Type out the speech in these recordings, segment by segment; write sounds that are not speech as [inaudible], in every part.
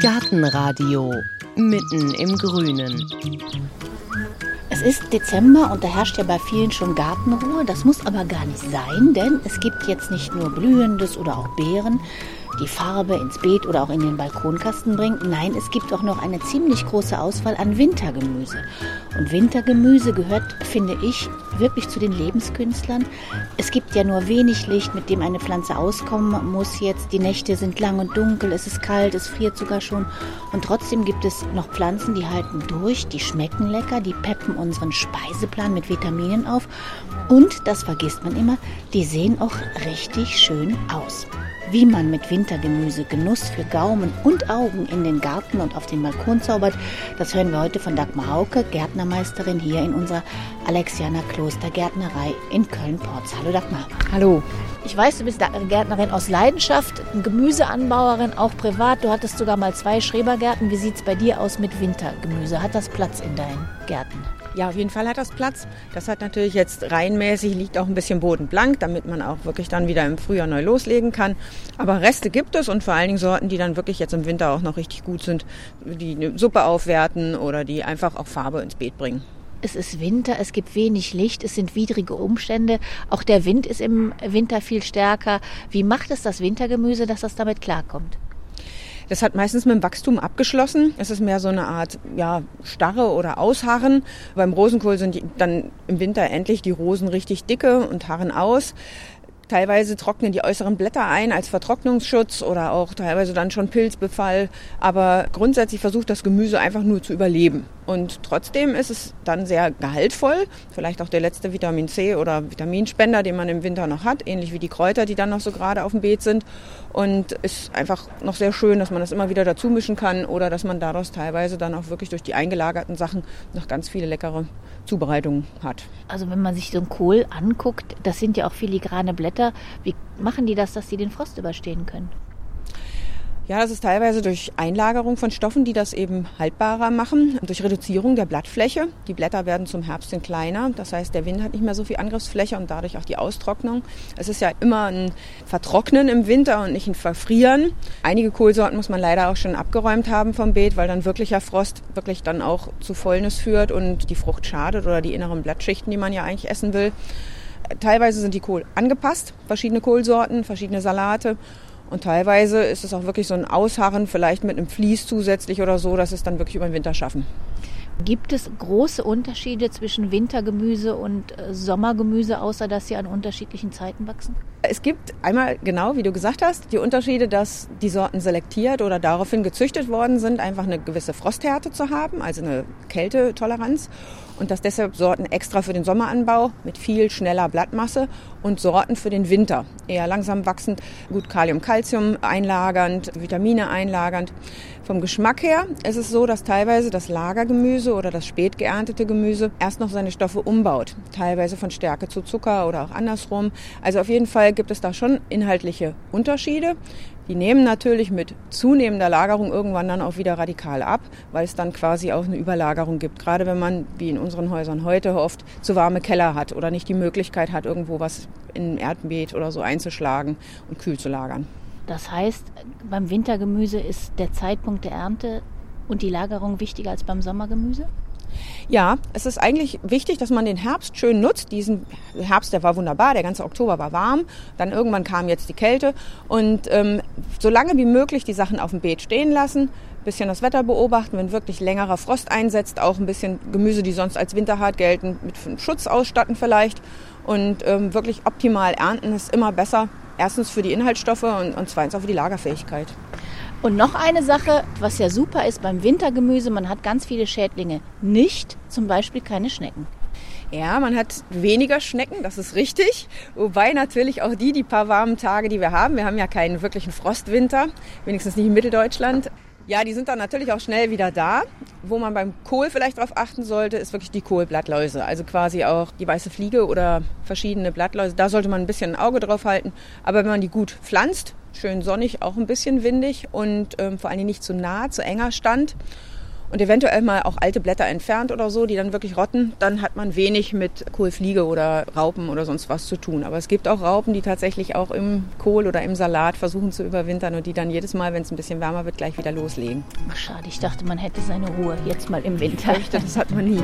Gartenradio mitten im Grünen. Es ist Dezember und da herrscht ja bei vielen schon Gartenruhe. Das muss aber gar nicht sein, denn es gibt jetzt nicht nur Blühendes oder auch Beeren, die Farbe ins Beet oder auch in den Balkonkasten bringt. Nein, es gibt auch noch eine ziemlich große Auswahl an Wintergemüse. Und Wintergemüse gehört, finde ich, wirklich zu den Lebenskünstlern. Es gibt ja nur wenig Licht, mit dem eine Pflanze auskommen muss jetzt. Die Nächte sind lang und dunkel, es ist kalt, es friert sogar schon. Und trotzdem gibt es noch Pflanzen, die halten durch, die schmecken lecker, die peppen unseren Speiseplan mit Vitaminen auf. Und, das vergisst man immer, die sehen auch richtig schön aus. Wie man mit Wintergemüse Genuss für Gaumen und Augen in den Garten und auf den Balkon zaubert, das hören wir heute von Dagmar Hauke, Gärtnermeisterin hier in unserer Alexianer Klostergärtnerei in Köln-Porz. Hallo Dagmar. Hallo. Ich weiß, du bist Gärtnerin aus Leidenschaft, Gemüseanbauerin, auch privat. Du hattest sogar mal zwei Schrebergärten. Wie sieht es bei dir aus mit Wintergemüse? Hat das Platz in deinen Gärten? Ja, auf jeden Fall hat das Platz. Das hat natürlich jetzt reihenmäßig, liegt auch ein bisschen bodenblank, damit man auch wirklich dann wieder im Frühjahr neu loslegen kann. Aber Reste gibt es und vor allen Dingen Sorten, die dann wirklich jetzt im Winter auch noch richtig gut sind, die eine Suppe aufwerten oder die einfach auch Farbe ins Beet bringen. Es ist Winter, es gibt wenig Licht, es sind widrige Umstände. Auch der Wind ist im Winter viel stärker. Wie macht es das Wintergemüse, dass das damit klarkommt? Das hat meistens mit dem Wachstum abgeschlossen. Es ist mehr so eine Art ja, Starre oder Ausharren. Beim Rosenkohl sind dann im Winter endlich die Rosen richtig dicke und harren aus. Teilweise trocknen die äußeren Blätter ein als Vertrocknungsschutz oder auch teilweise dann schon Pilzbefall. Aber grundsätzlich versucht das Gemüse einfach nur zu überleben. Und trotzdem ist es dann sehr gehaltvoll. Vielleicht auch der letzte Vitamin C oder Vitaminspender, den man im Winter noch hat, ähnlich wie die Kräuter, die dann noch so gerade auf dem Beet sind. Und ist einfach noch sehr schön, dass man das immer wieder dazu mischen kann oder dass man daraus teilweise dann auch wirklich durch die eingelagerten Sachen noch ganz viele leckere Zubereitungen hat. Also wenn man sich so einen Kohl anguckt, das sind ja auch filigrane Blätter. Wie machen die das, dass sie den Frost überstehen können? Ja, das ist teilweise durch Einlagerung von Stoffen, die das eben haltbarer machen, durch Reduzierung der Blattfläche. Die Blätter werden zum Herbst hin kleiner, das heißt, der Wind hat nicht mehr so viel Angriffsfläche und dadurch auch die Austrocknung. Es ist ja immer ein Vertrocknen im Winter und nicht ein Verfrieren. Einige Kohlsorten muss man leider auch schon abgeräumt haben vom Beet, weil dann wirklicher Frost wirklich dann auch zu Fäulnis führt und die Frucht schadet oder die inneren Blattschichten, die man ja eigentlich essen will. Teilweise sind die Kohl angepasst, verschiedene Kohlsorten, verschiedene Salate. Und teilweise ist es auch wirklich so ein Ausharren, vielleicht mit einem Vlies zusätzlich oder so, dass es dann wirklich über den Winter schaffen. Gibt es große Unterschiede zwischen Wintergemüse und äh, Sommergemüse, außer dass sie an unterschiedlichen Zeiten wachsen? Es gibt einmal, genau wie du gesagt hast, die Unterschiede, dass die Sorten selektiert oder daraufhin gezüchtet worden sind, einfach eine gewisse Frosthärte zu haben, also eine Kältetoleranz und dass deshalb Sorten extra für den Sommeranbau mit viel schneller Blattmasse und Sorten für den Winter, eher langsam wachsend, gut Kalium, Calcium einlagernd, Vitamine einlagernd. Vom Geschmack her ist es so, dass teilweise das Lagergemüse oder das spät geerntete Gemüse erst noch seine Stoffe umbaut, teilweise von Stärke zu Zucker oder auch andersrum. Also auf jeden Fall gibt es da schon inhaltliche Unterschiede. Die nehmen natürlich mit zunehmender Lagerung irgendwann dann auch wieder radikal ab, weil es dann quasi auch eine Überlagerung gibt. Gerade wenn man, wie in unseren Häusern heute oft, zu warme Keller hat oder nicht die Möglichkeit hat, irgendwo was in ein Erdbeet oder so einzuschlagen und kühl zu lagern. Das heißt, beim Wintergemüse ist der Zeitpunkt der Ernte und die Lagerung wichtiger als beim Sommergemüse? Ja, es ist eigentlich wichtig, dass man den Herbst schön nutzt. Diesen Herbst, der war wunderbar, der ganze Oktober war warm. Dann irgendwann kam jetzt die Kälte. Und ähm, so lange wie möglich die Sachen auf dem Beet stehen lassen, bisschen das Wetter beobachten, wenn wirklich längerer Frost einsetzt, auch ein bisschen Gemüse, die sonst als winterhart gelten, mit Schutz ausstatten vielleicht. Und ähm, wirklich optimal ernten ist immer besser. Erstens für die Inhaltsstoffe und, und zweitens auch für die Lagerfähigkeit. Und noch eine Sache, was ja super ist beim Wintergemüse, man hat ganz viele Schädlinge. Nicht zum Beispiel keine Schnecken. Ja, man hat weniger Schnecken, das ist richtig. Wobei natürlich auch die, die paar warmen Tage, die wir haben, wir haben ja keinen wirklichen Frostwinter, wenigstens nicht in Mitteldeutschland. Ja, die sind dann natürlich auch schnell wieder da. Wo man beim Kohl vielleicht darauf achten sollte, ist wirklich die Kohlblattläuse. Also quasi auch die weiße Fliege oder verschiedene Blattläuse. Da sollte man ein bisschen ein Auge drauf halten. Aber wenn man die gut pflanzt, schön sonnig, auch ein bisschen windig und ähm, vor allem nicht zu nah, zu enger Stand. Und eventuell mal auch alte Blätter entfernt oder so, die dann wirklich rotten, dann hat man wenig mit Kohlfliege oder Raupen oder sonst was zu tun. Aber es gibt auch Raupen, die tatsächlich auch im Kohl oder im Salat versuchen zu überwintern und die dann jedes Mal, wenn es ein bisschen wärmer wird, gleich wieder loslegen. Ach, schade, ich dachte, man hätte seine Ruhe jetzt mal im Winter. Das hat man nie.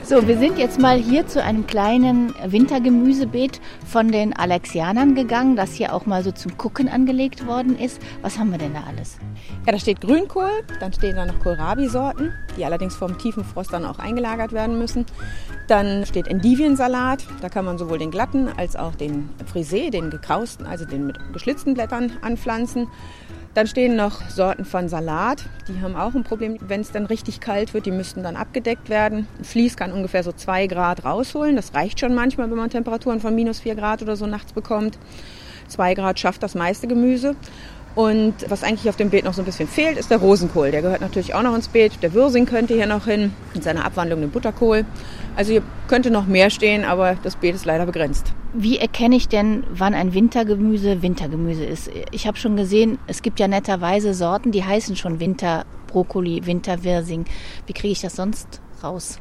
So, wir sind jetzt mal hier zu einem kleinen Wintergemüsebeet von den Alexianern gegangen, das hier auch mal so zum Gucken angelegt worden ist. Was haben wir denn da alles? Ja, da steht Grünkohl, dann stehen da noch Kohlrabi-Sorten, die allerdings vom tiefen Frost dann auch eingelagert werden müssen. Dann steht Endiviensalat, da kann man sowohl den glatten als auch den Frisee, den gekrausten, also den mit geschlitzten Blättern anpflanzen. Dann stehen noch Sorten von Salat. Die haben auch ein Problem, wenn es dann richtig kalt wird. Die müssten dann abgedeckt werden. Ein Vlies kann ungefähr so zwei Grad rausholen. Das reicht schon manchmal, wenn man Temperaturen von minus vier Grad oder so nachts bekommt. Zwei Grad schafft das meiste Gemüse. Und was eigentlich auf dem Beet noch so ein bisschen fehlt, ist der Rosenkohl. Der gehört natürlich auch noch ins Beet. Der Würsing könnte hier noch hin, in seiner Abwandlung den Butterkohl. Also hier könnte noch mehr stehen, aber das Beet ist leider begrenzt. Wie erkenne ich denn, wann ein Wintergemüse Wintergemüse ist? Ich habe schon gesehen, es gibt ja netterweise Sorten, die heißen schon Winterbrokkoli, Winterwirsing. Wie kriege ich das sonst raus?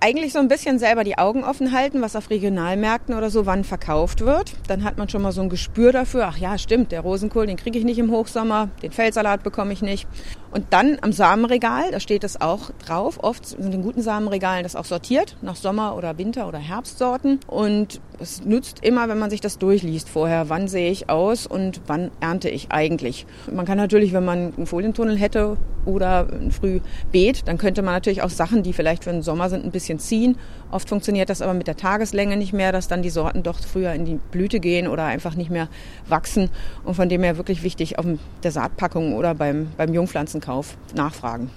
Eigentlich so ein bisschen selber die Augen offen halten, was auf Regionalmärkten oder so wann verkauft wird. Dann hat man schon mal so ein Gespür dafür, ach ja, stimmt, der Rosenkohl, den kriege ich nicht im Hochsommer, den Feldsalat bekomme ich nicht. Und dann am Samenregal, da steht es auch drauf. Oft sind in guten Samenregalen das auch sortiert nach Sommer- oder Winter- oder Herbstsorten. Und es nützt immer, wenn man sich das durchliest vorher, wann sehe ich aus und wann ernte ich eigentlich. Man kann natürlich, wenn man einen Folientunnel hätte oder ein Frühbeet, dann könnte man natürlich auch Sachen, die vielleicht für den Sommer sind, ein bisschen ziehen. Oft funktioniert das aber mit der Tageslänge nicht mehr, dass dann die Sorten doch früher in die Blüte gehen oder einfach nicht mehr wachsen. Und von dem her wirklich wichtig auf der Saatpackung oder beim, beim Jungpflanzenkauf nachfragen.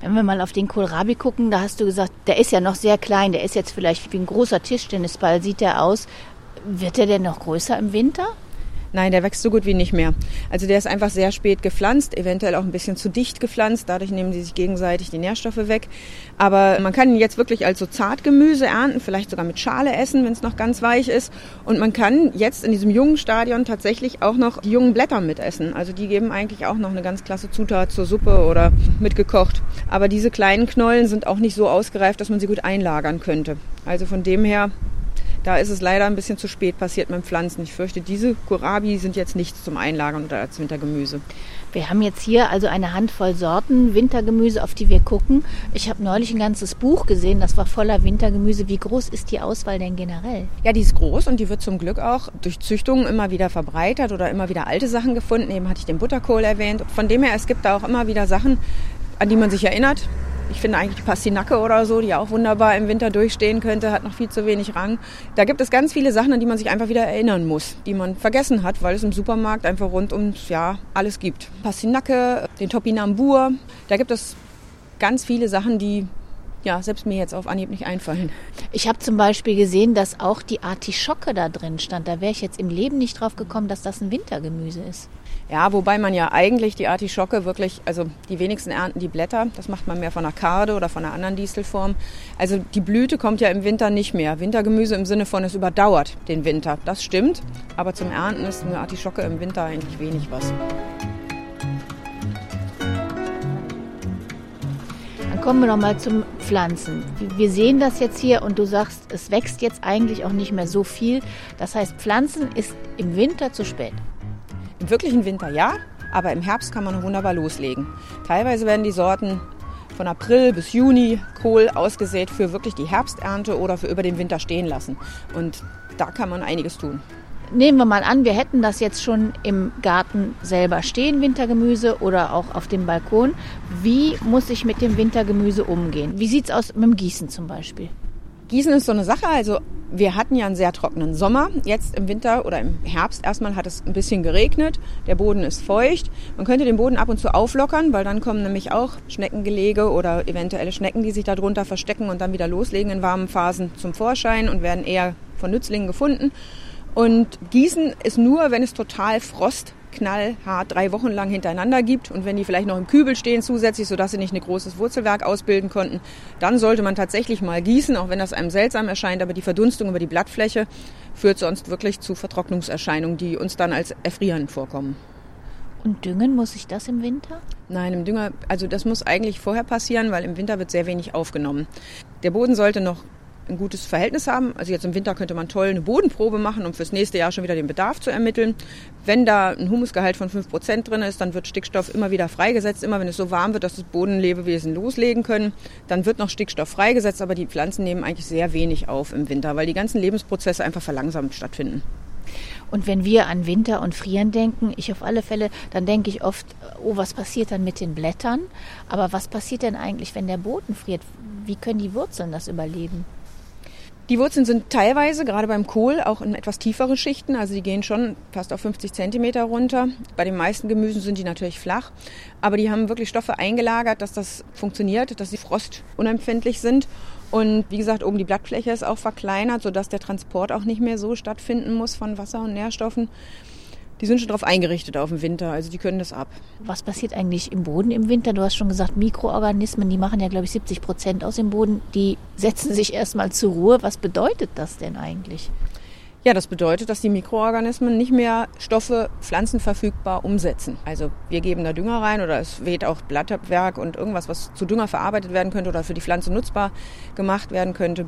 Wenn wir mal auf den Kohlrabi gucken, da hast du gesagt, der ist ja noch sehr klein, der ist jetzt vielleicht wie ein großer Tischtennisball, sieht der aus. Wird der denn noch größer im Winter? Nein, der wächst so gut wie nicht mehr. Also der ist einfach sehr spät gepflanzt, eventuell auch ein bisschen zu dicht gepflanzt. Dadurch nehmen sie sich gegenseitig die Nährstoffe weg. Aber man kann ihn jetzt wirklich als so Zartgemüse ernten, vielleicht sogar mit Schale essen, wenn es noch ganz weich ist. Und man kann jetzt in diesem jungen Stadion tatsächlich auch noch die jungen Blätter mitessen. Also die geben eigentlich auch noch eine ganz klasse Zutat zur Suppe oder mitgekocht. Aber diese kleinen Knollen sind auch nicht so ausgereift, dass man sie gut einlagern könnte. Also von dem her da ist es leider ein bisschen zu spät passiert mit Pflanzen. Ich fürchte, diese Kohlrabi sind jetzt nichts zum Einlagern oder als Wintergemüse. Wir haben jetzt hier also eine Handvoll Sorten Wintergemüse, auf die wir gucken. Ich habe neulich ein ganzes Buch gesehen, das war voller Wintergemüse. Wie groß ist die Auswahl denn generell? Ja, die ist groß und die wird zum Glück auch durch Züchtungen immer wieder verbreitert oder immer wieder alte Sachen gefunden. Eben hatte ich den Butterkohl erwähnt. Von dem her, es gibt da auch immer wieder Sachen, an die man sich erinnert, ich finde eigentlich die Pastinacke oder so, die auch wunderbar im Winter durchstehen könnte, hat noch viel zu wenig Rang. Da gibt es ganz viele Sachen, an die man sich einfach wieder erinnern muss, die man vergessen hat, weil es im Supermarkt einfach rund ums Jahr alles gibt. Pastinacke, den Topinambur, da gibt es ganz viele Sachen, die ja, selbst mir jetzt auf Anhieb nicht einfallen. Ich habe zum Beispiel gesehen, dass auch die Artischocke da drin stand. Da wäre ich jetzt im Leben nicht drauf gekommen, dass das ein Wintergemüse ist. Ja, wobei man ja eigentlich die Artischocke wirklich, also die wenigsten ernten die Blätter. Das macht man mehr von einer Karde oder von einer anderen Distelform. Also die Blüte kommt ja im Winter nicht mehr. Wintergemüse im Sinne von, es überdauert den Winter. Das stimmt. Aber zum Ernten ist eine Artischocke im Winter eigentlich wenig was. Dann kommen wir noch mal zum Pflanzen. Wir sehen das jetzt hier und du sagst, es wächst jetzt eigentlich auch nicht mehr so viel. Das heißt, Pflanzen ist im Winter zu spät. Im wirklichen Winter ja, aber im Herbst kann man wunderbar loslegen. Teilweise werden die Sorten von April bis Juni Kohl ausgesät für wirklich die Herbsternte oder für über den Winter stehen lassen. Und da kann man einiges tun. Nehmen wir mal an, wir hätten das jetzt schon im Garten selber stehen, Wintergemüse oder auch auf dem Balkon. Wie muss ich mit dem Wintergemüse umgehen? Wie sieht es aus mit dem Gießen zum Beispiel? Gießen ist so eine Sache. Also wir hatten ja einen sehr trockenen Sommer. Jetzt im Winter oder im Herbst erstmal hat es ein bisschen geregnet. Der Boden ist feucht. Man könnte den Boden ab und zu auflockern, weil dann kommen nämlich auch Schneckengelege oder eventuelle Schnecken, die sich darunter verstecken und dann wieder loslegen in warmen Phasen zum Vorschein und werden eher von Nützlingen gefunden. Und Gießen ist nur, wenn es total Frost knallhart drei Wochen lang hintereinander gibt und wenn die vielleicht noch im Kübel stehen zusätzlich, sodass sie nicht ein großes Wurzelwerk ausbilden konnten, dann sollte man tatsächlich mal gießen, auch wenn das einem seltsam erscheint, aber die Verdunstung über die Blattfläche führt sonst wirklich zu Vertrocknungserscheinungen, die uns dann als Erfrieren vorkommen. Und düngen, muss ich das im Winter? Nein, im Dünger, also das muss eigentlich vorher passieren, weil im Winter wird sehr wenig aufgenommen. Der Boden sollte noch ein gutes Verhältnis haben. Also jetzt im Winter könnte man toll eine Bodenprobe machen, um fürs nächste Jahr schon wieder den Bedarf zu ermitteln. Wenn da ein Humusgehalt von 5% drin ist, dann wird Stickstoff immer wieder freigesetzt. Immer wenn es so warm wird, dass das Bodenlebewesen loslegen können, dann wird noch Stickstoff freigesetzt, aber die Pflanzen nehmen eigentlich sehr wenig auf im Winter, weil die ganzen Lebensprozesse einfach verlangsamt stattfinden. Und wenn wir an Winter und Frieren denken, ich auf alle Fälle, dann denke ich oft, oh, was passiert dann mit den Blättern? Aber was passiert denn eigentlich, wenn der Boden friert? Wie können die Wurzeln das überleben? Die Wurzeln sind teilweise, gerade beim Kohl, auch in etwas tiefere Schichten. Also die gehen schon fast auf 50 Zentimeter runter. Bei den meisten Gemüsen sind die natürlich flach. Aber die haben wirklich Stoffe eingelagert, dass das funktioniert, dass sie frostunempfindlich sind. Und wie gesagt, oben die Blattfläche ist auch verkleinert, sodass der Transport auch nicht mehr so stattfinden muss von Wasser und Nährstoffen die sind schon darauf eingerichtet auf den Winter, also die können das ab. Was passiert eigentlich im Boden im Winter? Du hast schon gesagt, Mikroorganismen, die machen ja, glaube ich, 70 Prozent aus dem Boden, die setzen sich erstmal zur Ruhe. Was bedeutet das denn eigentlich? Ja, das bedeutet, dass die Mikroorganismen nicht mehr Stoffe pflanzenverfügbar umsetzen. Also wir geben da Dünger rein oder es weht auch Blattabwerk und irgendwas, was zu Dünger verarbeitet werden könnte oder für die Pflanze nutzbar gemacht werden könnte,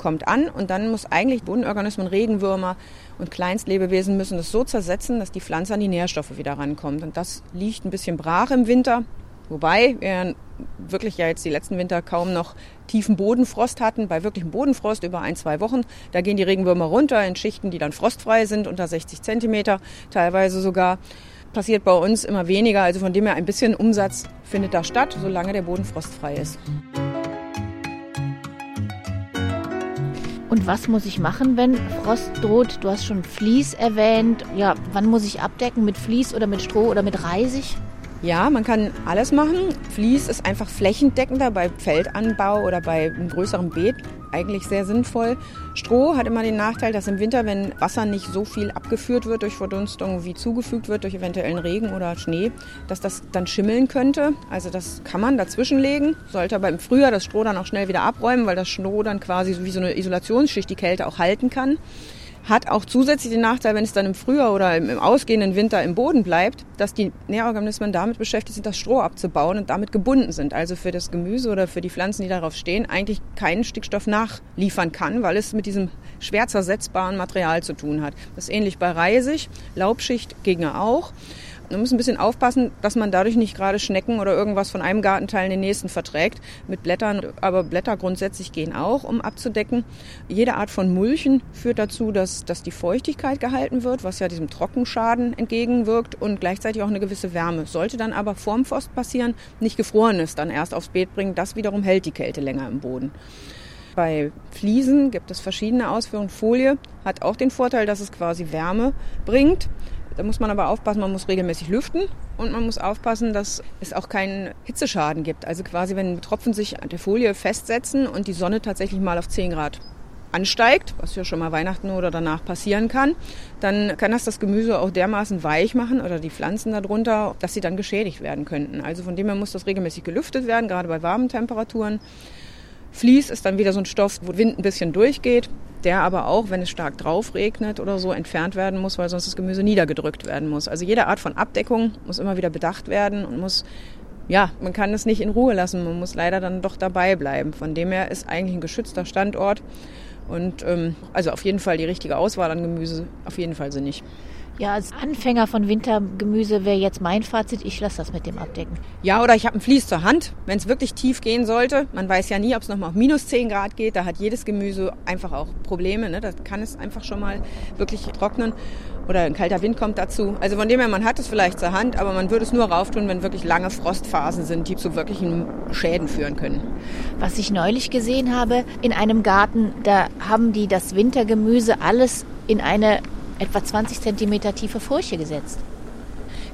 kommt an und dann muss eigentlich Bodenorganismen, Regenwürmer und Kleinstlebewesen müssen das so zersetzen, dass die Pflanze an die Nährstoffe wieder rankommt. Und das liegt ein bisschen brach im Winter. Wobei wir wirklich ja jetzt die letzten Winter kaum noch tiefen Bodenfrost hatten. Bei wirklichem Bodenfrost über ein, zwei Wochen, da gehen die Regenwürmer runter in Schichten, die dann frostfrei sind, unter 60 Zentimeter, teilweise sogar. Passiert bei uns immer weniger, also von dem her ein bisschen Umsatz findet da statt, solange der Boden frostfrei ist. Und was muss ich machen, wenn Frost droht? Du hast schon Vlies erwähnt. Ja, wann muss ich abdecken? Mit Vlies oder mit Stroh oder mit Reisig? Ja, man kann alles machen. Vlies ist einfach flächendeckender bei Feldanbau oder bei einem größeren Beet eigentlich sehr sinnvoll. Stroh hat immer den Nachteil, dass im Winter, wenn Wasser nicht so viel abgeführt wird durch Verdunstung, wie zugefügt wird durch eventuellen Regen oder Schnee, dass das dann schimmeln könnte. Also das kann man dazwischenlegen, sollte aber im Frühjahr das Stroh dann auch schnell wieder abräumen, weil das Stroh dann quasi wie so eine Isolationsschicht die Kälte auch halten kann. Hat auch zusätzlich den Nachteil, wenn es dann im Frühjahr oder im, ausgehenden Winter im Boden bleibt, dass die Nährorganismen damit beschäftigt sind, das Stroh abzubauen und damit gebunden sind. Also für das Gemüse oder für die Pflanzen, die darauf stehen, eigentlich keinen Stickstoff nachliefern kann, weil es mit diesem schwer zersetzbaren Material zu tun hat. Das ist ähnlich bei Reisig, Laubschicht ginge auch. Man muss ein bisschen aufpassen, dass man dadurch nicht gerade Schnecken oder irgendwas von einem Gartenteil in den nächsten verträgt. Mit Blättern, aber Blätter grundsätzlich gehen auch, um abzudecken. Jede Art von Mulchen führt dazu, dass, dass die Feuchtigkeit gehalten wird, was ja diesem Trockenschaden entgegenwirkt und gleichzeitig auch eine gewisse Wärme. Sollte dann aber vorm Frost passieren, nicht gefrorenes dann erst aufs Beet bringen, das wiederum hält die Kälte länger im Boden. Bei Fliesen gibt es verschiedene Ausführungen. Folie hat auch den Vorteil, dass es quasi Wärme bringt. Da muss man aber aufpassen, man muss regelmäßig lüften und man muss aufpassen, dass es auch keinen Hitzeschaden gibt. Also quasi, wenn Tropfen sich an der Folie festsetzen und die Sonne tatsächlich mal auf 10 Grad ansteigt, was ja schon mal Weihnachten oder danach passieren kann, dann kann das das Gemüse auch dermaßen weich machen oder die Pflanzen darunter, dass sie dann geschädigt werden könnten. Also von dem her muss das regelmäßig gelüftet werden, gerade bei warmen Temperaturen. Vlies ist dann wieder so ein Stoff, wo Wind ein bisschen durchgeht, der aber auch, wenn es stark drauf regnet oder so, entfernt werden muss, weil sonst das Gemüse niedergedrückt werden muss. Also jede Art von Abdeckung muss immer wieder bedacht werden und muss, ja, man kann es nicht in Ruhe lassen, man muss leider dann doch dabei bleiben. Von dem her ist eigentlich ein geschützter Standort und ähm, also auf jeden Fall die richtige Auswahl an Gemüse, auf jeden Fall sinnig. Ja, als Anfänger von Wintergemüse wäre jetzt mein Fazit, ich lasse das mit dem Abdecken. Ja, oder ich habe ein Vlies zur Hand, wenn es wirklich tief gehen sollte. Man weiß ja nie, ob es nochmal auf minus 10 Grad geht. Da hat jedes Gemüse einfach auch Probleme. Ne? Da kann es einfach schon mal wirklich trocknen. Oder ein kalter Wind kommt dazu. Also von dem her, man hat es vielleicht zur Hand, aber man würde es nur rauftun, wenn wirklich lange Frostphasen sind, die zu wirklichen Schäden führen können. Was ich neulich gesehen habe in einem Garten, da haben die das Wintergemüse alles in eine etwa 20 cm tiefe Furche gesetzt.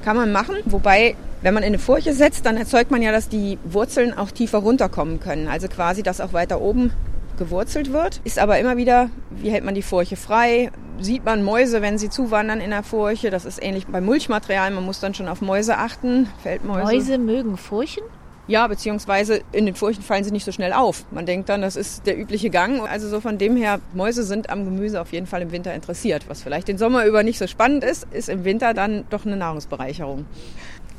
Kann man machen, wobei wenn man in eine Furche setzt, dann erzeugt man ja, dass die Wurzeln auch tiefer runterkommen können. Also quasi, dass auch weiter oben gewurzelt wird. Ist aber immer wieder, wie hält man die Furche frei? Sieht man Mäuse, wenn sie zuwandern in der Furche? Das ist ähnlich beim Mulchmaterial. Man muss dann schon auf Mäuse achten. Feldmäuse. Mäuse mögen Furchen? Ja, beziehungsweise in den Furchen fallen sie nicht so schnell auf. Man denkt dann, das ist der übliche Gang. Also so von dem her, Mäuse sind am Gemüse auf jeden Fall im Winter interessiert. Was vielleicht den Sommer über nicht so spannend ist, ist im Winter dann doch eine Nahrungsbereicherung.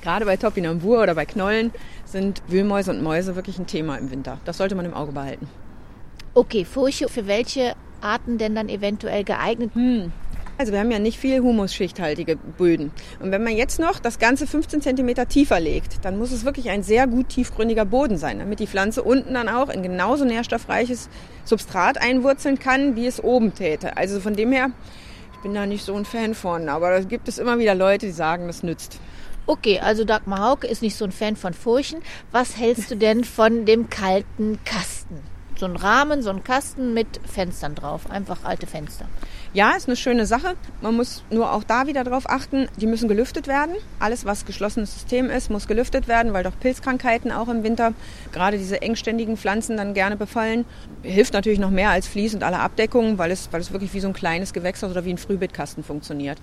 Gerade bei Topinambur oder bei Knollen sind Wühlmäuse und Mäuse wirklich ein Thema im Winter. Das sollte man im Auge behalten. Okay, Furche, für welche Arten denn dann eventuell geeignet? Hm. Also wir haben ja nicht viel humusschichthaltige Böden. Und wenn man jetzt noch das Ganze 15 cm tiefer legt, dann muss es wirklich ein sehr gut tiefgründiger Boden sein, damit die Pflanze unten dann auch in genauso nährstoffreiches Substrat einwurzeln kann, wie es oben täte. Also von dem her, ich bin da nicht so ein Fan von, aber da gibt es immer wieder Leute, die sagen, das nützt. Okay, also Dagmar Hauke ist nicht so ein Fan von Furchen. Was hältst du denn von dem kalten Kasten? so ein Rahmen, so ein Kasten mit Fenstern drauf, einfach alte Fenster. Ja, ist eine schöne Sache. Man muss nur auch da wieder darauf achten, die müssen gelüftet werden. Alles, was geschlossenes System ist, muss gelüftet werden, weil doch Pilzkrankheiten auch im Winter gerade diese engständigen Pflanzen dann gerne befallen. Hilft natürlich noch mehr als Vlies und alle Abdeckungen, weil es, weil es wirklich wie so ein kleines Gewächshaus oder wie ein Frühbeetkasten funktioniert.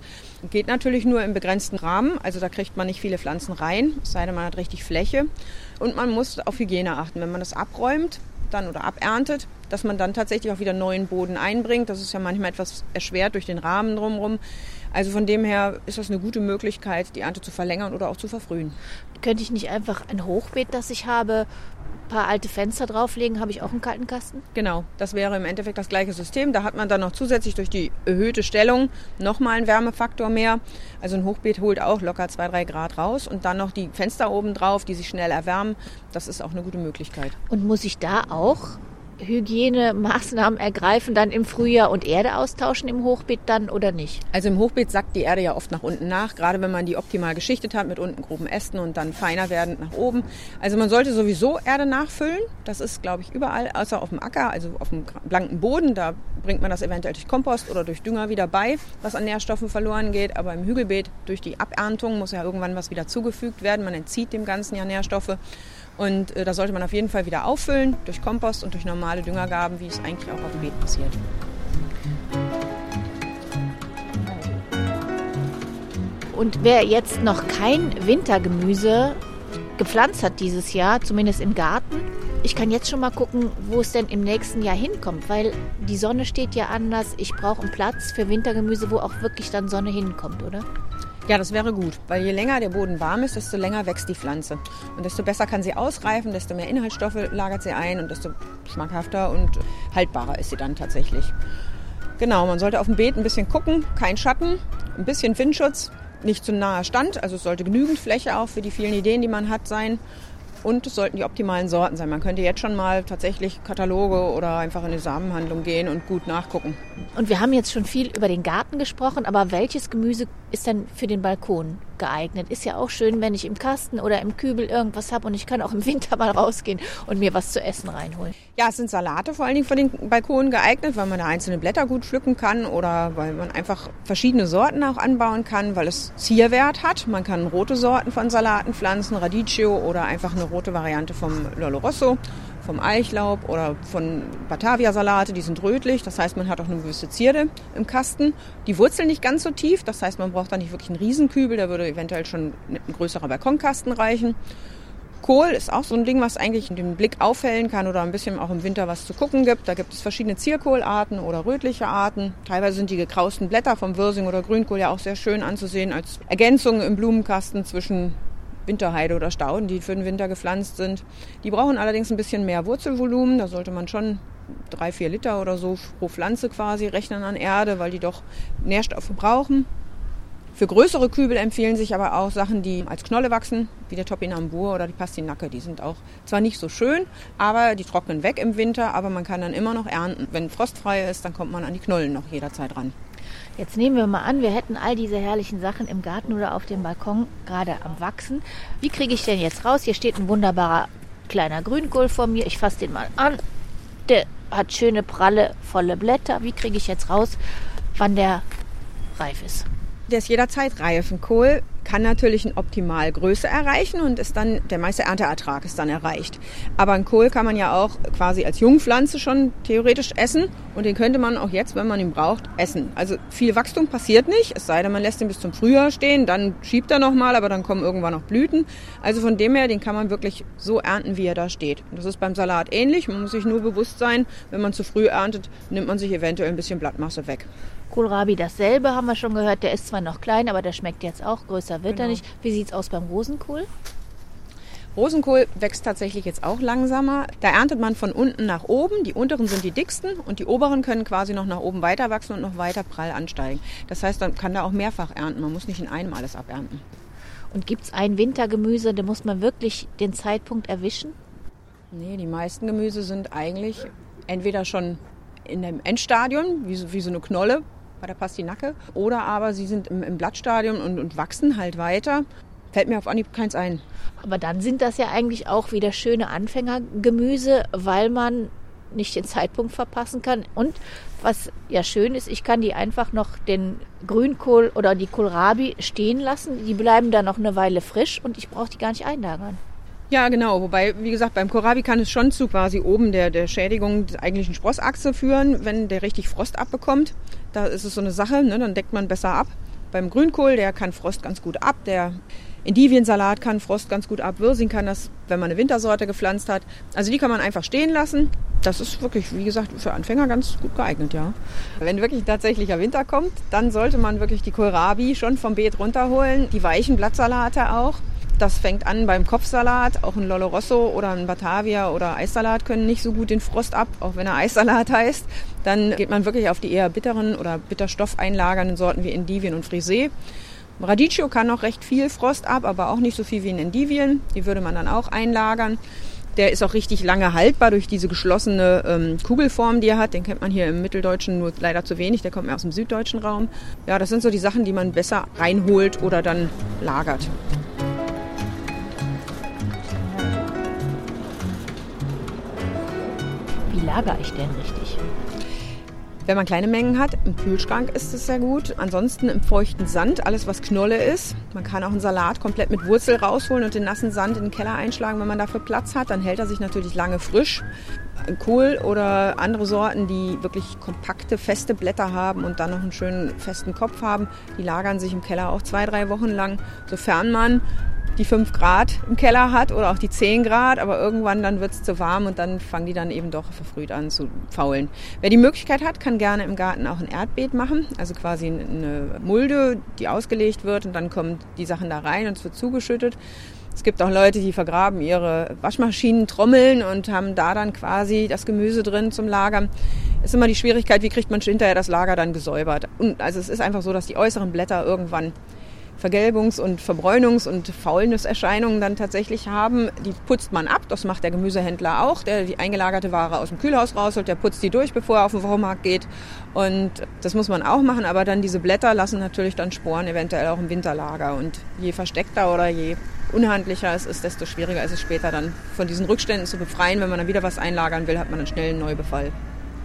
Geht natürlich nur im begrenzten Rahmen, also da kriegt man nicht viele Pflanzen rein, es sei denn, man hat richtig Fläche. Und man muss auf Hygiene achten. Wenn man das abräumt, dann oder aberntet, dass man dann tatsächlich auch wieder neuen Boden einbringt. Das ist ja manchmal etwas erschwert durch den Rahmen drumherum. Also von dem her ist das eine gute Möglichkeit, die Ernte zu verlängern oder auch zu verfrühen. Könnte ich nicht einfach ein Hochbeet, das ich habe, paar alte Fenster drauflegen, habe ich auch einen kalten Kasten? Genau, das wäre im Endeffekt das gleiche System. Da hat man dann noch zusätzlich durch die erhöhte Stellung nochmal einen Wärmefaktor mehr. Also ein Hochbeet holt auch locker zwei, drei Grad raus und dann noch die Fenster oben drauf, die sich schnell erwärmen. Das ist auch eine gute Möglichkeit. Und muss ich da auch Hygienemaßnahmen ergreifen dann im Frühjahr und Erde austauschen im Hochbeet dann oder nicht? Also im Hochbeet sackt die Erde ja oft nach unten nach, gerade wenn man die optimal geschichtet hat mit unten groben Ästen und dann feiner werdend nach oben. Also man sollte sowieso Erde nachfüllen. Das ist, glaube ich, überall, außer auf dem Acker, also auf dem blanken Boden. Da bringt man das eventuell durch Kompost oder durch Dünger wieder bei, was an Nährstoffen verloren geht. Aber im Hügelbeet durch die Aberntung muss ja irgendwann was wieder zugefügt werden. Man entzieht dem Ganzen ja Nährstoffe. Und äh, da sollte man auf jeden Fall wieder auffüllen durch Kompost und durch normale Düngergaben, wie es eigentlich auch auf dem Beet passiert. Und wer jetzt noch kein Wintergemüse gepflanzt hat dieses Jahr, zumindest im Garten, ich kann jetzt schon mal gucken, wo es denn im nächsten Jahr hinkommt, weil die Sonne steht ja anders. Ich brauche einen Platz für Wintergemüse, wo auch wirklich dann Sonne hinkommt, oder? Ja, das wäre gut, weil je länger der Boden warm ist, desto länger wächst die Pflanze. Und desto besser kann sie ausreifen, desto mehr Inhaltsstoffe lagert sie ein und desto schmackhafter und haltbarer ist sie dann tatsächlich. Genau, man sollte auf dem Beet ein bisschen gucken, kein Schatten, ein bisschen Windschutz, nicht zu naher Stand, also es sollte genügend Fläche auch für die vielen Ideen, die man hat, sein und es sollten die optimalen Sorten sein. Man könnte jetzt schon mal tatsächlich Kataloge oder einfach in die Samenhandlung gehen und gut nachgucken. Und wir haben jetzt schon viel über den Garten gesprochen, aber welches Gemüse ist denn für den Balkon geeignet? Ist ja auch schön, wenn ich im Kasten oder im Kübel irgendwas habe und ich kann auch im [laughs] Winter mal rausgehen und mir was zu essen reinholen. Ja, es sind Salate vor allen Dingen für den Balkon geeignet, weil man da einzelne Blätter gut pflücken kann oder weil man einfach verschiedene Sorten auch anbauen kann, weil es Zierwert hat. Man kann rote Sorten von Salaten pflanzen, Radicchio oder einfach eine rote Variante vom Lolo Rosso vom Eichlaub oder von Batavia-Salate, die sind rötlich. Das heißt, man hat auch eine gewisse Zierde im Kasten. Die Wurzeln nicht ganz so tief, das heißt, man braucht da nicht wirklich einen Riesenkübel, da würde eventuell schon ein größerer Balkonkasten reichen. Kohl ist auch so ein Ding, was eigentlich den Blick aufhellen kann oder ein bisschen auch im Winter was zu gucken gibt. Da gibt es verschiedene Zierkohlarten oder rötliche Arten. Teilweise sind die gekrausten Blätter vom Wirsing oder Grünkohl ja auch sehr schön anzusehen als Ergänzung im Blumenkasten zwischen Winterheide oder Stauden, die für den Winter gepflanzt sind. Die brauchen allerdings ein bisschen mehr Wurzelvolumen. Da sollte man schon drei, vier Liter oder so pro Pflanze quasi rechnen an Erde, weil die doch Nährstoffe brauchen. Für größere Kübel empfehlen sich aber auch Sachen, die als Knolle wachsen, wie der Topinambur oder die Pastinacke. Die sind auch zwar nicht so schön, aber die trocknen weg im Winter, aber man kann dann immer noch ernten. Wenn frostfrei ist, dann kommt man an die Knollen noch jederzeit ran. Jetzt nehmen wir mal an, wir hätten all diese herrlichen Sachen im Garten oder auf dem Balkon gerade am Wachsen. Wie kriege ich denn jetzt raus? Hier steht ein wunderbarer kleiner Grünkohl vor mir. Ich fasse den mal an. Der hat schöne, pralle, volle Blätter. Wie kriege ich jetzt raus, wann der reif ist? Der ist jederzeit reif. Ein Kohl kann natürlich eine optimal Größe erreichen und ist dann der meiste Ernteertrag ist dann erreicht. Aber ein Kohl kann man ja auch quasi als Jungpflanze schon theoretisch essen und den könnte man auch jetzt, wenn man ihn braucht, essen. Also viel Wachstum passiert nicht, es sei denn, man lässt ihn bis zum Frühjahr stehen, dann schiebt er nochmal, aber dann kommen irgendwann noch Blüten. Also von dem her, den kann man wirklich so ernten, wie er da steht. Und das ist beim Salat ähnlich. Man muss sich nur bewusst sein, wenn man zu früh erntet, nimmt man sich eventuell ein bisschen Blattmasse weg. Kohlrabi dasselbe, haben wir schon gehört. Der ist zwar noch klein, aber der schmeckt jetzt auch. Größer wird genau. er nicht. Wie sieht es aus beim Rosenkohl? Rosenkohl wächst tatsächlich jetzt auch langsamer. Da erntet man von unten nach oben. Die unteren sind die dicksten und die oberen können quasi noch nach oben weiter wachsen und noch weiter prall ansteigen. Das heißt, dann kann da auch mehrfach ernten. Man muss nicht in einem alles abernten. Und gibt es ein Wintergemüse, da muss man wirklich den Zeitpunkt erwischen? Nee, die meisten Gemüse sind eigentlich entweder schon in dem Endstadium, wie so, wie so eine Knolle bei der Pastinacke, oder aber sie sind im, im Blattstadium und, und wachsen halt weiter. Fällt mir auf Anhieb keins ein. Aber dann sind das ja eigentlich auch wieder schöne Anfängergemüse, weil man nicht den Zeitpunkt verpassen kann. Und was ja schön ist, ich kann die einfach noch den Grünkohl oder die Kohlrabi stehen lassen. Die bleiben dann noch eine Weile frisch und ich brauche die gar nicht einlagern. Ja, genau. Wobei, wie gesagt, beim Kohlrabi kann es schon zu quasi oben der, der Schädigung der eigentlichen Sprossachse führen, wenn der richtig Frost abbekommt. Da ist es so eine Sache, ne? dann deckt man besser ab. Beim Grünkohl, der kann Frost ganz gut ab. Der Endiviensalat kann Frost ganz gut ab. Wirsing kann das, wenn man eine Wintersorte gepflanzt hat. Also die kann man einfach stehen lassen. Das ist wirklich, wie gesagt, für Anfänger ganz gut geeignet, ja. Wenn wirklich tatsächlicher Winter kommt, dann sollte man wirklich die Kohlrabi schon vom Beet runterholen. Die weichen Blattsalate auch. Das fängt an beim Kopfsalat. Auch ein Lollo Rosso oder ein Batavia oder Eissalat können nicht so gut den Frost ab, auch wenn er Eissalat [laughs] heißt. Dann geht man wirklich auf die eher bitteren oder bitterstoffeinlagernden Sorten wie Endivien und Frisee. Radicchio kann noch recht viel Frost ab, aber auch nicht so viel wie ein Endivien. Die würde man dann auch einlagern. Der ist auch richtig lange haltbar durch diese geschlossene ähm, Kugelform, die er hat. Den kennt man hier im Mitteldeutschen nur leider zu wenig. Der kommt mehr aus dem süddeutschen Raum. Ja, das sind so die Sachen, die man besser reinholt oder dann lagert. Lagere ich denn richtig? Wenn man kleine Mengen hat, im Kühlschrank ist es sehr gut. Ansonsten im feuchten Sand, alles was Knolle ist. Man kann auch einen Salat komplett mit Wurzel rausholen und den nassen Sand in den Keller einschlagen, wenn man dafür Platz hat. Dann hält er sich natürlich lange frisch. Kohl oder andere Sorten, die wirklich kompakte, feste Blätter haben und dann noch einen schönen festen Kopf haben, die lagern sich im Keller auch zwei, drei Wochen lang, sofern man die 5 Grad im Keller hat oder auch die 10 Grad, aber irgendwann dann wird es zu warm und dann fangen die dann eben doch verfrüht an zu faulen. Wer die Möglichkeit hat, kann gerne im Garten auch ein Erdbeet machen, also quasi eine Mulde, die ausgelegt wird und dann kommen die Sachen da rein und es wird zugeschüttet. Es gibt auch Leute, die vergraben ihre Waschmaschinen, trommeln und haben da dann quasi das Gemüse drin zum Lagern. Ist immer die Schwierigkeit, wie kriegt man hinterher das Lager dann gesäubert. Und also es ist einfach so, dass die äußeren Blätter irgendwann Vergelbungs- und Verbräunungs- und Faulnisserscheinungen dann tatsächlich haben, die putzt man ab. Das macht der Gemüsehändler auch, der die eingelagerte Ware aus dem Kühlhaus rausholt, der putzt die durch, bevor er auf den Wochenmarkt geht. Und das muss man auch machen, aber dann diese Blätter lassen natürlich dann Sporen eventuell auch im Winterlager. Und je versteckter oder je unhandlicher es ist, desto schwieriger ist es später dann von diesen Rückständen zu befreien. Wenn man dann wieder was einlagern will, hat man einen schnellen Neubefall.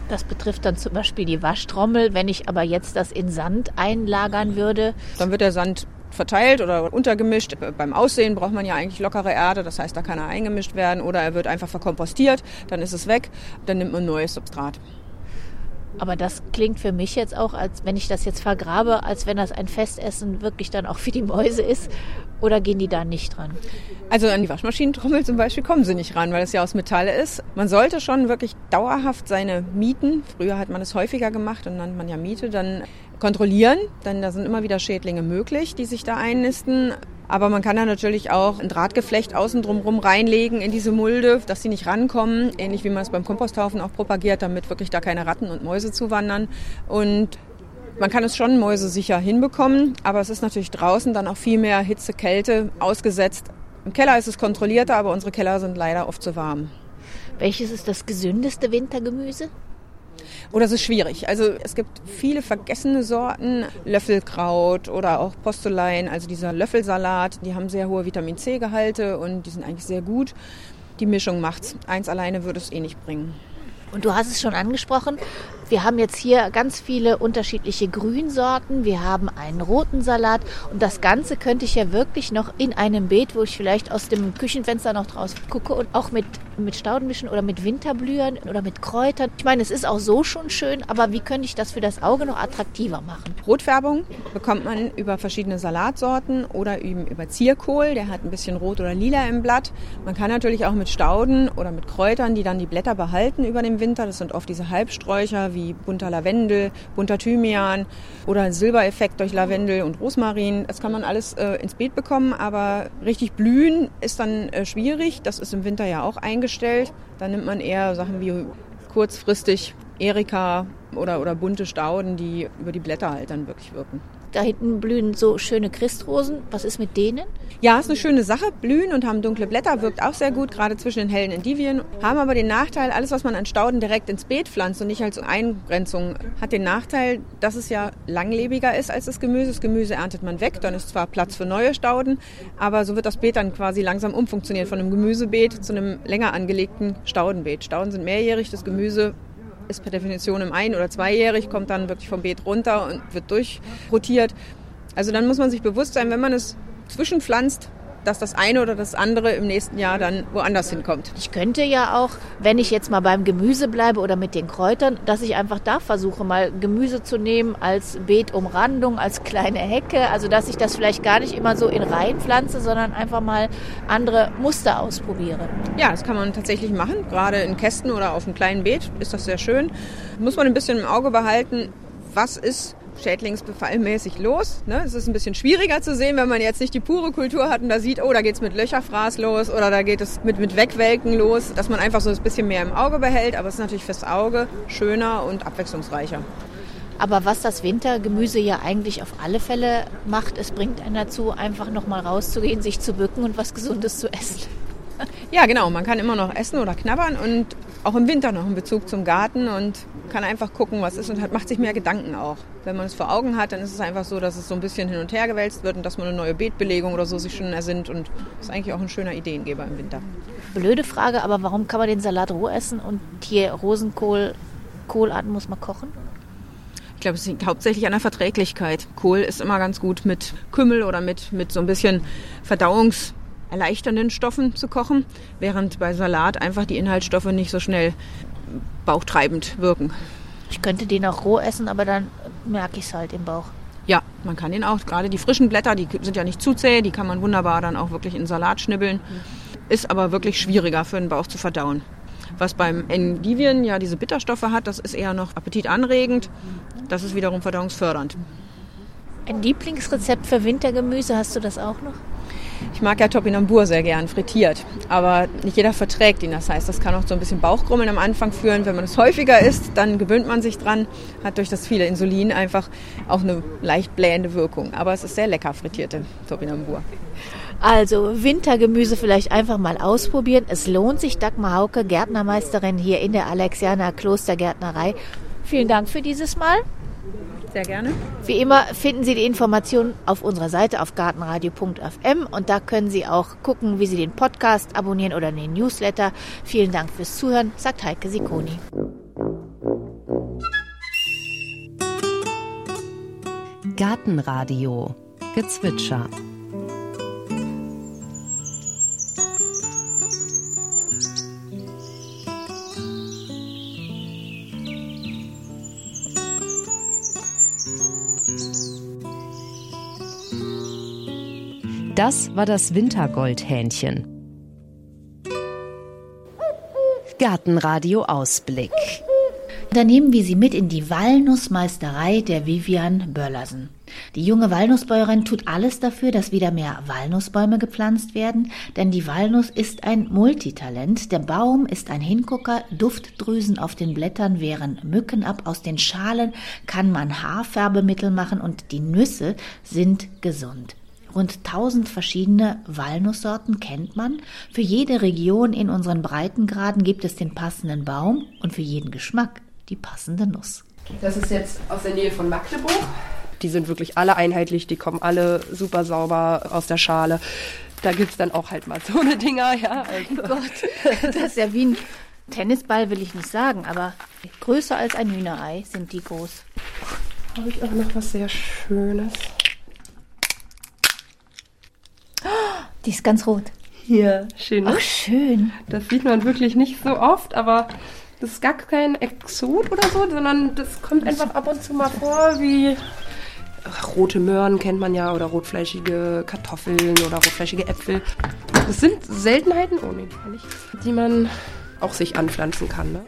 Das betrifft dann zum Beispiel die Waschtrommel. Wenn ich aber jetzt das in Sand einlagern würde. Dann wird der Sand verteilt oder untergemischt. Beim Aussehen braucht man ja eigentlich lockere Erde, das heißt, da kann er eingemischt werden oder er wird einfach verkompostiert, dann ist es weg, dann nimmt man neues Substrat. Aber das klingt für mich jetzt auch, als wenn ich das jetzt vergrabe, als wenn das ein Festessen wirklich dann auch für die Mäuse ist. Oder gehen die da nicht dran? Also an die Waschmaschinentrommel zum Beispiel kommen sie nicht ran, weil es ja aus Metall ist. Man sollte schon wirklich dauerhaft seine Mieten, früher hat man es häufiger gemacht und nannte man ja Miete, dann kontrollieren, denn da sind immer wieder Schädlinge möglich, die sich da einnisten. Aber man kann da natürlich auch ein Drahtgeflecht außen drumherum reinlegen in diese Mulde, dass sie nicht rankommen, ähnlich wie man es beim Komposthaufen auch propagiert, damit wirklich da keine Ratten und Mäuse zuwandern. Und man kann es schon mäusesicher hinbekommen, aber es ist natürlich draußen dann auch viel mehr Hitze, Kälte ausgesetzt. Im Keller ist es kontrollierter, aber unsere Keller sind leider oft zu warm. Welches ist das gesündeste Wintergemüse? Oder es ist schwierig. Also es gibt viele vergessene Sorten, Löffelkraut oder auch Postulein, also dieser Löffelsalat, die haben sehr hohe Vitamin C-Gehalte und die sind eigentlich sehr gut. Die Mischung macht's. Eins alleine würde es eh nicht bringen. Und du hast es schon angesprochen, Wir haben jetzt hier ganz viele unterschiedliche Grünsorten. Wir haben einen roten Salat und das Ganze könnte ich ja wirklich noch in einem Beet, wo ich vielleicht aus dem Küchenfenster noch draus gucke und auch mit, mit Staudenmischen oder mit Winterblühern oder mit Kräutern. Ich meine, es ist auch so schon schön, aber wie könnte ich das für das Auge noch attraktiver machen? Rotfärbung bekommt man über verschiedene Salatsorten oder eben über Zierkohl. Der hat ein bisschen rot oder lila im Blatt. Man kann natürlich auch mit Stauden oder mit Kräutern, die dann die Blätter behalten über den Winter. Das sind oft diese Halbsträucher wie wie bunter Lavendel, bunter Thymian oder ein Silbereffekt durch Lavendel und Rosmarin. Das kann man alles äh, ins Beet bekommen, aber richtig blühen ist dann äh, schwierig. Das ist im Winter ja auch eingestellt. Da nimmt man eher Sachen wie kurzfristig Erika oder, oder bunte Stauden, die über die Blätter halt dann wirklich wirken. Da hinten blühen so schöne Christrosen. Was ist mit denen? Ja, ist eine schöne Sache. Blühen und haben dunkle Blätter, wirkt auch sehr gut, gerade zwischen den hellen Endivien. Haben aber den Nachteil, alles, was man an Stauden direkt ins Beet pflanzt und nicht als Eingrenzung, hat den Nachteil, dass es ja langlebiger ist als das Gemüse. Das Gemüse erntet man weg, dann ist zwar Platz für neue Stauden, aber so wird das Beet dann quasi langsam umfunktioniert von einem Gemüsebeet zu einem länger angelegten Staudenbeet. Stauden sind mehrjährig, das Gemüse ist per Definition im ein- oder zweijährig, kommt dann wirklich vom Beet runter und wird durchrotiert. Also dann muss man sich bewusst sein, wenn man es zwischenpflanzt, dass das eine oder das andere im nächsten Jahr dann woanders hinkommt. Ich könnte ja auch, wenn ich jetzt mal beim Gemüse bleibe oder mit den Kräutern, dass ich einfach da versuche, mal Gemüse zu nehmen als Beetumrandung, als kleine Hecke. Also dass ich das vielleicht gar nicht immer so in Reihen pflanze, sondern einfach mal andere Muster ausprobiere. Ja, das kann man tatsächlich machen. Gerade in Kästen oder auf einem kleinen Beet ist das sehr schön. Muss man ein bisschen im Auge behalten, was ist schädlingsbefallmäßig los. Ne? Es ist ein bisschen schwieriger zu sehen, wenn man jetzt nicht die pure Kultur hat und da sieht, oh, da geht es mit Löcherfraß los oder da geht es mit, mit Wegwelken los, dass man einfach so ein bisschen mehr im Auge behält. Aber es ist natürlich fürs Auge schöner und abwechslungsreicher. Aber was das Wintergemüse ja eigentlich auf alle Fälle macht, es bringt einen dazu, einfach nochmal rauszugehen, sich zu bücken und was Gesundes zu essen. Ja, genau. Man kann immer noch essen oder knabbern und auch im Winter noch einen Bezug zum Garten und kann einfach gucken, was ist und hat, macht sich mehr Gedanken auch. Wenn man es vor Augen hat, dann ist es einfach so, dass es so ein bisschen hin und her gewälzt wird und dass man eine neue Beetbelegung oder so sich schon ersinnt und das ist eigentlich auch ein schöner Ideengeber im Winter. Blöde Frage, aber warum kann man den Salat roh essen und hier Rosenkohl, Kohlarten muss man kochen? Ich glaube, es liegt hauptsächlich an der Verträglichkeit. Kohl ist immer ganz gut mit Kümmel oder mit, mit so ein bisschen Verdauungs- erleichternden Stoffen zu kochen, während bei Salat einfach die Inhaltsstoffe nicht so schnell bauchtreibend wirken. Ich könnte den auch roh essen, aber dann merke ich es halt im Bauch. Ja, man kann den auch, gerade die frischen Blätter, die sind ja nicht zu zäh, die kann man wunderbar dann auch wirklich in Salat schnibbeln. Ist aber wirklich schwieriger für den Bauch zu verdauen. Was beim Endivien ja diese Bitterstoffe hat, das ist eher noch appetitanregend. Das ist wiederum verdauungsfördernd. Ein Lieblingsrezept für Wintergemüse, hast du das auch noch? Ich mag ja Topinambur sehr gern, frittiert. Aber nicht jeder verträgt ihn. Das heißt, das kann auch so ein bisschen Bauchgrummeln am Anfang führen. Wenn man es häufiger isst, dann gewöhnt man sich dran. Hat durch das viele Insulin einfach auch eine leicht blähende Wirkung. Aber es ist sehr lecker, frittierte Topinambur. Also Wintergemüse vielleicht einfach mal ausprobieren. Es lohnt sich. Dagmar Hauke, Gärtnermeisterin hier in der Alexianer Klostergärtnerei. Vielen Dank für dieses Mal. Sehr gerne. Wie immer finden Sie die Informationen auf unserer Seite auf gartenradio.fm und da können Sie auch gucken, wie Sie den Podcast abonnieren oder den Newsletter. Vielen Dank fürs Zuhören, sagt Heike Sikoni. Gartenradio Gezwitscher Das war das Wintergoldhähnchen. Gartenradio Ausblick. Da nehmen wir Sie mit in die Walnussmeisterei der Vivian Böllersen. Die junge Walnussbäuerin tut alles dafür, dass wieder mehr Walnussbäume gepflanzt werden, denn die Walnuss ist ein Multitalent. Der Baum ist ein Hingucker, Duftdrüsen auf den Blättern wehren Mücken ab, aus den Schalen kann man Haarfärbemittel machen und die Nüsse sind gesund. Rund 1000 verschiedene Walnusssorten kennt man. Für jede Region in unseren Breitengraden gibt es den passenden Baum und für jeden Geschmack die passende Nuss. Das ist jetzt aus der Nähe von Magdeburg. Die sind wirklich alle einheitlich, die kommen alle super sauber aus der Schale. Da gibt es dann auch halt mal so eine Dinger, ja. Also. Gott, [laughs] das ist ja wie ein Tennisball will ich nicht sagen, aber größer als ein Hühnerei sind die groß. Habe ich auch noch was sehr Schönes. Die ist ganz rot. Hier, schön. Ne? Ach, schön. Das sieht man wirklich nicht so oft, aber das ist gar kein Exot oder so, sondern das kommt einfach ab und zu mal vor, wie rote Möhren kennt man ja oder rotfleischige Kartoffeln oder rotfleischige Äpfel. Das sind Seltenheiten, oh nee, die man auch sich anpflanzen kann. Ne?